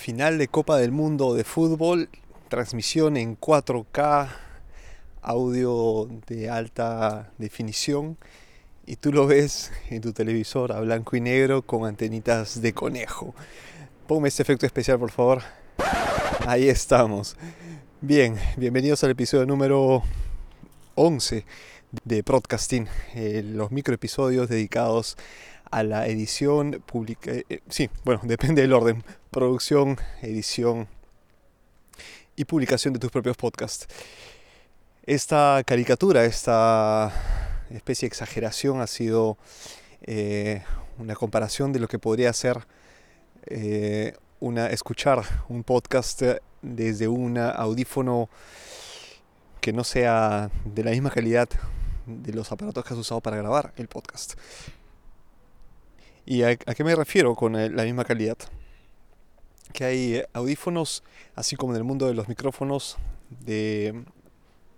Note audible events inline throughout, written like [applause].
Final de Copa del Mundo de fútbol, transmisión en 4K, audio de alta definición y tú lo ves en tu televisor a blanco y negro con antenitas de conejo. Ponme este efecto especial por favor. Ahí estamos. Bien, bienvenidos al episodio número 11 de Broadcasting, eh, los microepisodios dedicados a la edición, pública. Eh, eh, sí, bueno, [laughs] depende del orden, producción, edición y publicación de tus propios podcasts. Esta caricatura, esta especie de exageración ha sido eh, una comparación de lo que podría ser una, escuchar un podcast desde un audífono que no sea de la misma calidad de los aparatos que has usado para grabar el podcast. ¿Y a, qué me refiero con la misma calidad? Que hay eh, audífonos, así como en el mundo de los micrófonos, de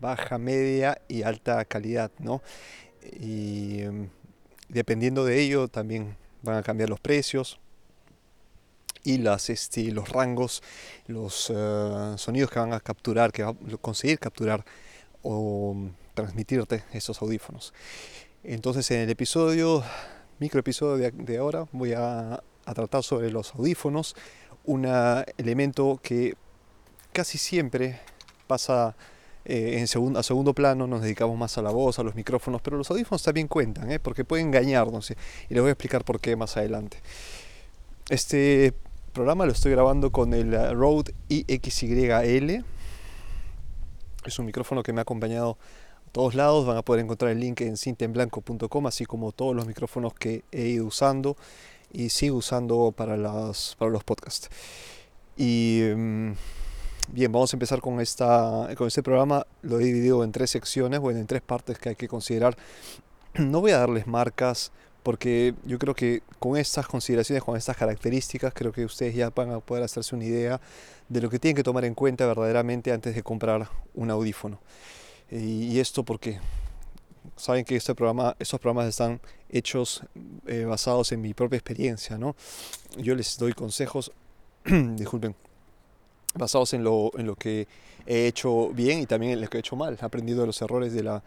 baja, media y alta calidad, ¿no? Y em, dependiendo de ello también van a cambiar los precios y las, este, los rangos, los eh, sonidos que van a capturar, que va a conseguir capturar o transmitirte estos audífonos. Entonces en el episodio micro episodio de, ahora voy a, tratar sobre los audífonos, un elemento que casi siempre pasa eh, en a segundo plano, nos dedicamos más a la voz, a los micrófonos, pero los audífonos también cuentan, ¿eh? porque pueden engañarnos y les voy a explicar por qué más adelante. Este programa lo estoy grabando con el Rode IXYL. Es un micrófono que me ha acompañado todos lados. Van a poder encontrar el link en cintenblanco.com, así como todos los micrófonos que he ido usando y sigo usando para, las, para los podcasts. Y mm, bien, vamos a empezar con, esta, con este programa. Lo he dividido en tres secciones, bueno, en tres partes que hay que considerar. No voy a darles marcas porque yo creo que con estas consideraciones, con estas características, creo que ustedes ya van a poder hacerse una idea de lo que tienen que tomar en cuenta verdaderamente antes de comprar un audífono. Y, esto porque saben que este programa, estos programas están hechos eh, basados en mi propia experiencia, ¿no? Yo les doy consejos, [clears throat] disculpen, basados en lo, en lo que he hecho bien y también en lo que he hecho mal, he aprendido de los errores de la,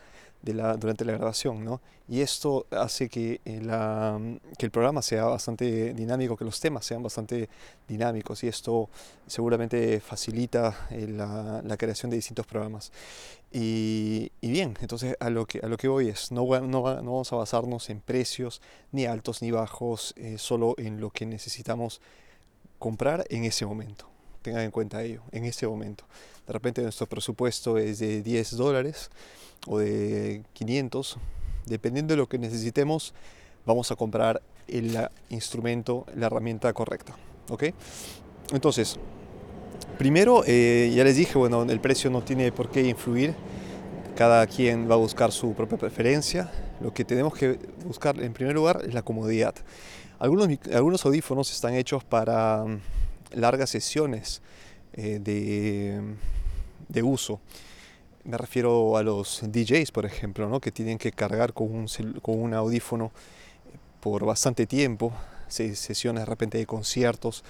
durante la grabación. ¿no? Y esto hace que, eh, la, que el programa sea bastante dinámico, que los temas sean bastante dinámicos y esto seguramente facilita eh, la, la, creación de distintos programas. Y, bien, entonces a lo que, a lo que voy es, no, no, no vamos a basarnos en precios ni altos ni bajos, eh, solo en lo que necesitamos comprar en ese momento. Tengan en cuenta ello, en ese momento. De repente nuestro presupuesto es de 10 dólares o de 500, dependiendo de lo que necesitemos, vamos a comprar el instrumento, la herramienta correcta. ¿ok? Entonces, primero, eh, ya les dije, bueno, el precio no tiene por qué influir. Cada quien va a buscar su propia preferencia. Lo que tenemos que buscar en primer lugar es la comodidad. Algunos, algunos audífonos están hechos para mm, largas sesiones eh, de, de uso. Me refiero a los DJs, por ejemplo, ¿no? que tienen que cargar con un, con un audífono por bastante tiempo, sesiones de repente de conciertos,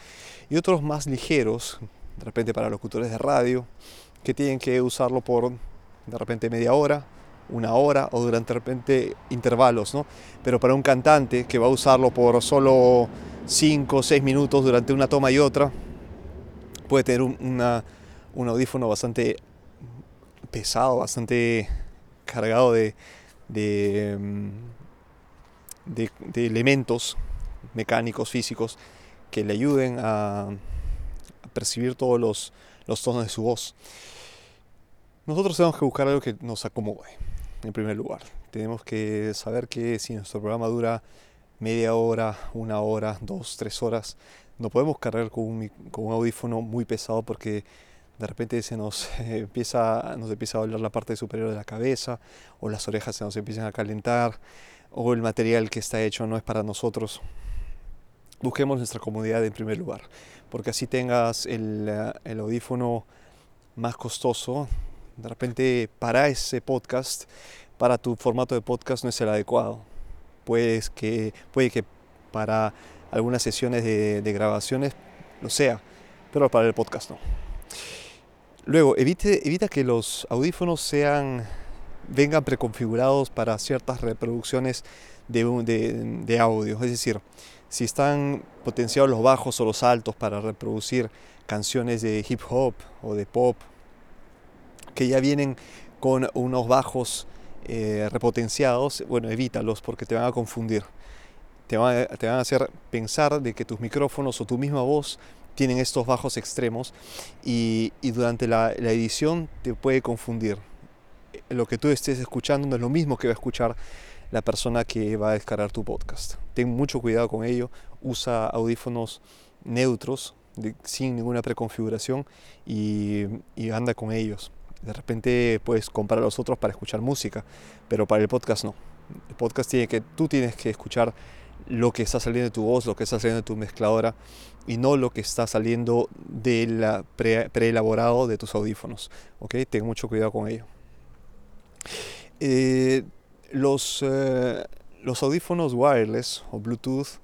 y otros más ligeros, de repente para locutores de radio, que tienen que usarlo por de repente media hora, una hora o durante de repente intervalos, ¿no? Pero para un cantante que va a usarlo por solo 5 o 6 minutos durante una toma y otra, puede tener un, un audífono bastante pesado, bastante cargado de, de, mm, de, elementos mecánicos, físicos, que le ayuden a, percibir todos los, los tonos de su voz. Nosotros tenemos que buscar algo que nos acomode, en primer lugar. Tenemos que saber que si nuestro programa dura media hora, una hora, dos, tres horas, no podemos cargar con un, con un audífono muy pesado porque de repente se nos [laughs] empieza, nos empieza a doler la parte superior de la cabeza, o las orejas se nos empiezan a calentar, o el material que está hecho no es para nosotros. Busquemos nuestra comodidad en primer lugar, porque así tengas el, eh, el audífono más costoso, de repente para ese podcast, para tu formato de podcast no es el adecuado. Pues que, puede que para algunas sesiones de, de grabaciones lo sea, pero para el podcast no. Luego, evite, evita que los audífonos sean, vengan preconfigurados para ciertas reproducciones de, de, de audio. Es decir, si están potenciados los bajos o los altos para reproducir canciones de hip hop o de pop, que ya vienen con unos bajos eh, repotenciados, bueno, evítalos porque te van a confundir. Te te van a hacer pensar de que tus micrófonos o tu misma voz tienen estos bajos extremos y, durante la, edición te puede confundir. Lo que tú estés escuchando no es lo mismo que va a escuchar la persona que va a descargar tu podcast. Ten mucho cuidado con ello, usa audífonos neutros, sin ninguna preconfiguración y, anda con ellos. De repente puedes comprar los otros para escuchar música, pero para el podcast no. El podcast tiene que, tú tienes que escuchar lo que está saliendo de tu voz, lo que está saliendo de tu mezcladora y no lo que está saliendo del preelaborado de tus audífonos. ¿ok? Ten mucho cuidado con ello. Eh, los, eh, los audífonos wireless o Bluetooth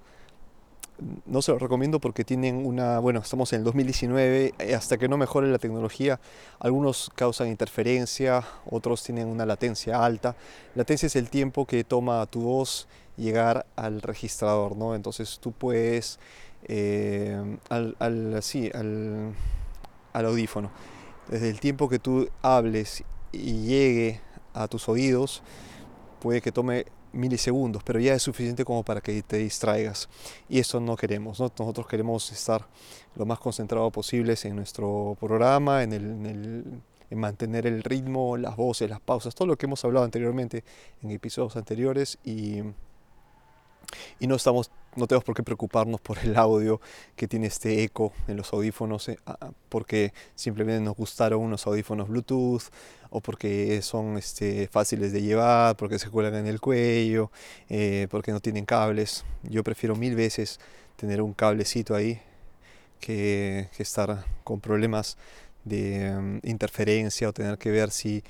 no se los recomiendo porque tienen una, bueno, estamos en el 2019, eh, hasta que no mejore la tecnología, algunos causan interferencia, otros tienen una latencia alta. Latencia es el tiempo que toma tu voz llegar al registrador, ¿no? Entonces tú puedes, eh, al, al, al, audífono, desde el tiempo que tú hables y llegue a tus oídos, puede que tome milisegundos, pero ya es suficiente como para que te distraigas. Y eso no queremos, nosotros queremos estar lo más concentrado posible en nuestro programa, en, el, en mantener el ritmo, las voces, las pausas, todo lo que hemos hablado anteriormente en episodios anteriores y y no estamos no tenemos por qué preocuparnos por el audio que tiene este eco en los audífonos eh, porque simplemente nos gustaron unos audífonos Bluetooth o porque son este, fáciles de llevar, porque se cuelgan en el cuello, eh, porque no tienen cables. Yo prefiero mil veces tener un cablecito ahí que, que estar con problemas de mm, interferencia o tener que ver si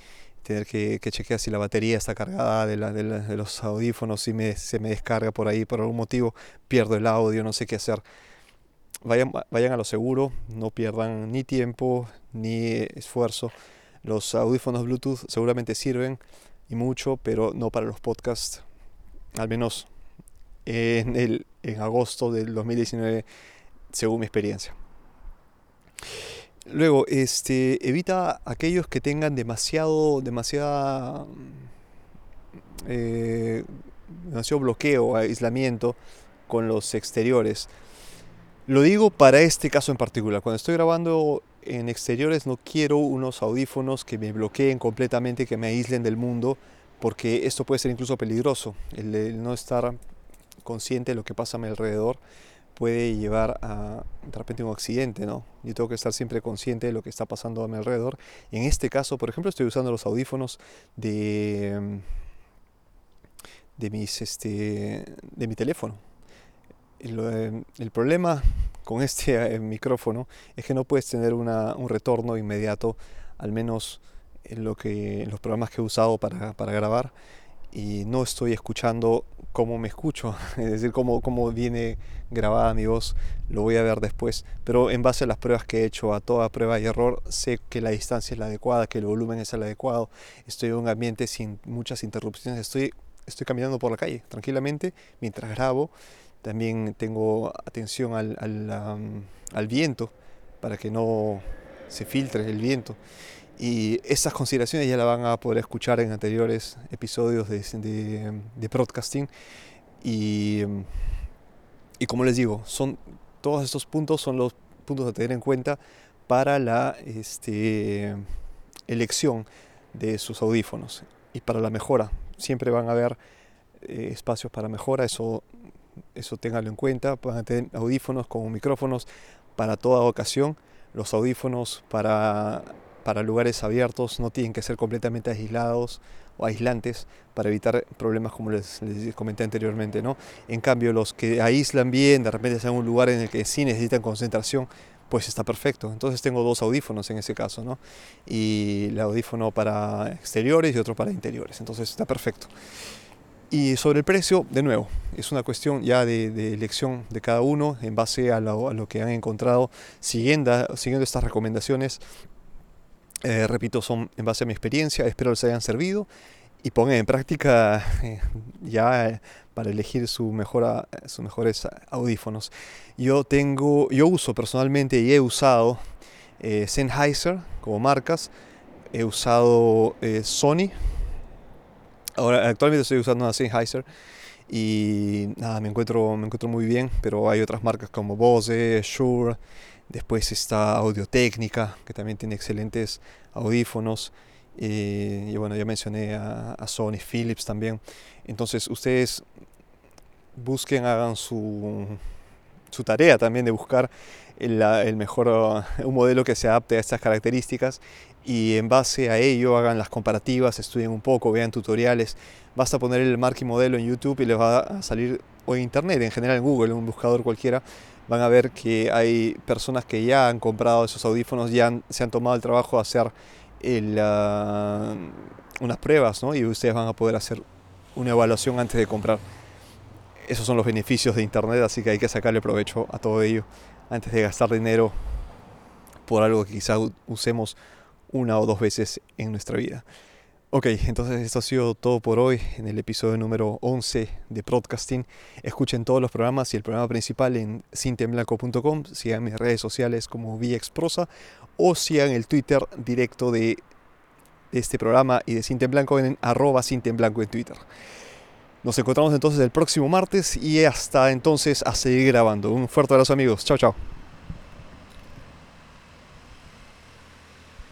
tener que, chequear si la batería está cargada de, de, los audífonos, si me, se me descarga por ahí por algún motivo, pierdo el audio, no sé qué hacer. Vayan, vayan a lo seguro, no pierdan ni tiempo ni esfuerzo. Los audífonos Bluetooth seguramente sirven y mucho, pero no para los podcasts, al menos en, el, en agosto del 2019, según mi experiencia. Luego, este, evita aquellos que tengan demasiado, demasiada, eh, demasiado bloqueo, aislamiento con los exteriores. Lo digo para este caso en particular. Cuando estoy grabando en exteriores no quiero unos audífonos que me bloqueen completamente, que me aíslen del mundo, porque esto puede ser incluso peligroso. el no estar consciente de lo que pasa a mi alrededor puede llevar a de repente un accidente, ¿no? Yo tengo que estar siempre consciente de lo que está pasando a mi alrededor. En este caso, por ejemplo, estoy usando los audífonos de, de, mis, este, de mi teléfono. El, eh, el problema con este eh, micrófono es que no puedes tener una, un retorno inmediato, al menos en, lo que, en los programas que he usado para, para grabar y no estoy escuchando cómo me escucho, [laughs] es decir, cómo, cómo viene grabada mi voz, lo voy a ver después, pero en base a las pruebas que he hecho, a toda prueba y error, sé que la distancia es la adecuada, que el volumen es el adecuado, estoy en un ambiente sin muchas interrupciones, estoy, estoy caminando por la calle tranquilamente mientras grabo, también tengo atención al, al, al viento para que no se filtre el viento y esas consideraciones ya las van a poder escuchar en anteriores episodios de, de, de broadcasting. Y, y, como les digo, son, todos estos puntos son los puntos a tener en cuenta para la este, elección de sus audífonos y para la mejora. Siempre van a haber eh, espacios para mejora, eso, eso ténganlo en cuenta. Van a tener audífonos como micrófonos para toda ocasión, los audífonos para para lugares abiertos no tienen que ser completamente aislados o aislantes para evitar problemas como les, comenté anteriormente. ¿no? En cambio, los que aíslan bien, de repente están en un lugar en el que sí necesitan concentración, pues está perfecto. Entonces tengo dos audífonos en ese caso, ¿no? Y el audífono para exteriores y otro para interiores. Entonces está perfecto. Y sobre el precio, de nuevo, es una cuestión ya de, elección de cada uno en base a lo, que han encontrado siguiendo, siguiendo estas recomendaciones. Eh, repito, son en base a mi experiencia, espero les hayan servido y pongan en práctica eh, ya para elegir su mejor, sus mejores audífonos. Yo tengo, yo uso personalmente y he usado eh, Sennheiser como marcas, he usado Sony Ahora, actualmente estoy usando una Sennheiser y nada, me encuentro, me encuentro muy bien, pero hay otras marcas como Bose, Shure, después está Audio Técnica, que también tiene excelentes audífonos. Y, bueno, ya mencioné a, Sony, Philips también. Entonces ustedes busquen, hagan su, su tarea también de buscar el, el, mejor, [laughs] un modelo que se adapte a estas características y en base a ello hagan las comparativas, estudien un poco, vean tutoriales. Basta poner el y modelo en YouTube y les va a salir, o en Internet, en general en Google, un buscador cualquiera, van a ver que hay personas que ya han comprado esos audífonos, ya se han tomado el trabajo de hacer unas pruebas, ¿no? Y ustedes van a poder hacer una evaluación antes de comprar. Esos son los beneficios de Internet, así que hay que sacarle provecho a todo ello antes de gastar dinero por algo que quizá usemos una o dos veces en nuestra vida. Ok, entonces esto ha sido todo por hoy en el episodio número 11 de Broadcasting. Escuchen todos los programas y el programa principal en cintemblanco.com. Sigan mis redes sociales como VXProsa o sigan el Twitter directo de este programa y de Cinta en Blanco en arroba en Twitter. Nos encontramos entonces el próximo martes y hasta entonces a seguir grabando. Un fuerte abrazo amigos. Chao, chao.